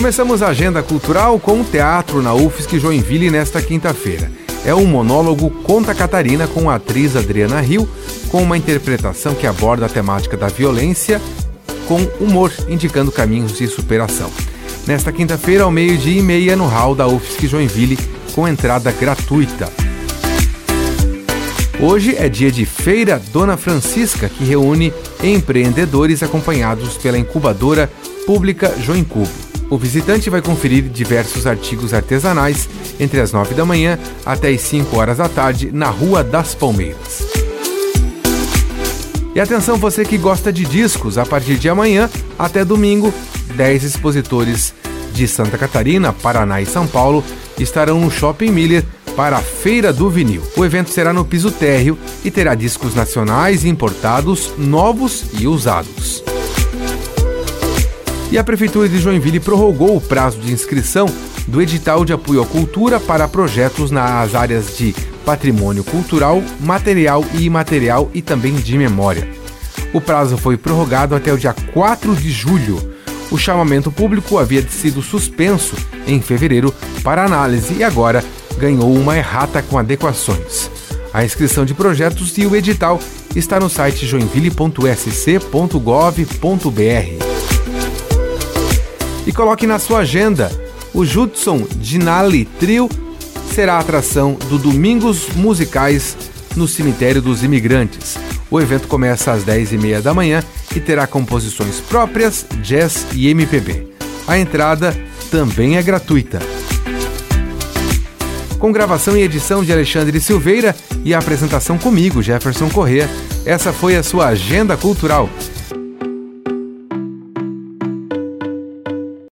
Começamos a agenda cultural com o teatro na UFSC Joinville nesta quinta-feira. É o monólogo Conta Catarina com a atriz Adriana Rio, com uma interpretação que aborda a temática da violência com humor, indicando caminhos de superação. Nesta quinta-feira, ao meio-dia e meia, no hall da UFSC Joinville, com entrada gratuita. Hoje é dia de Feira Dona Francisca, que reúne empreendedores acompanhados pela incubadora pública Joincubo. O visitante vai conferir diversos artigos artesanais entre as 9 da manhã até as 5 horas da tarde na Rua das Palmeiras. E atenção você que gosta de discos, a partir de amanhã até domingo, 10 expositores de Santa Catarina, Paraná e São Paulo estarão no Shopping Miller para a Feira do Vinil. O evento será no piso térreo e terá discos nacionais importados, novos e usados. E a Prefeitura de Joinville prorrogou o prazo de inscrição do edital de apoio à cultura para projetos nas áreas de patrimônio cultural, material e imaterial e também de memória. O prazo foi prorrogado até o dia 4 de julho. O chamamento público havia sido suspenso em fevereiro para análise e agora ganhou uma errata com adequações. A inscrição de projetos e o edital está no site joinville.sc.gov.br e coloque na sua agenda. O Judson Dinali Trio será a atração do Domingos Musicais no Cemitério dos Imigrantes. O evento começa às 10h30 da manhã e terá composições próprias, jazz e MPB. A entrada também é gratuita. Com gravação e edição de Alexandre Silveira e a apresentação comigo, Jefferson Corrêa, essa foi a sua Agenda Cultural.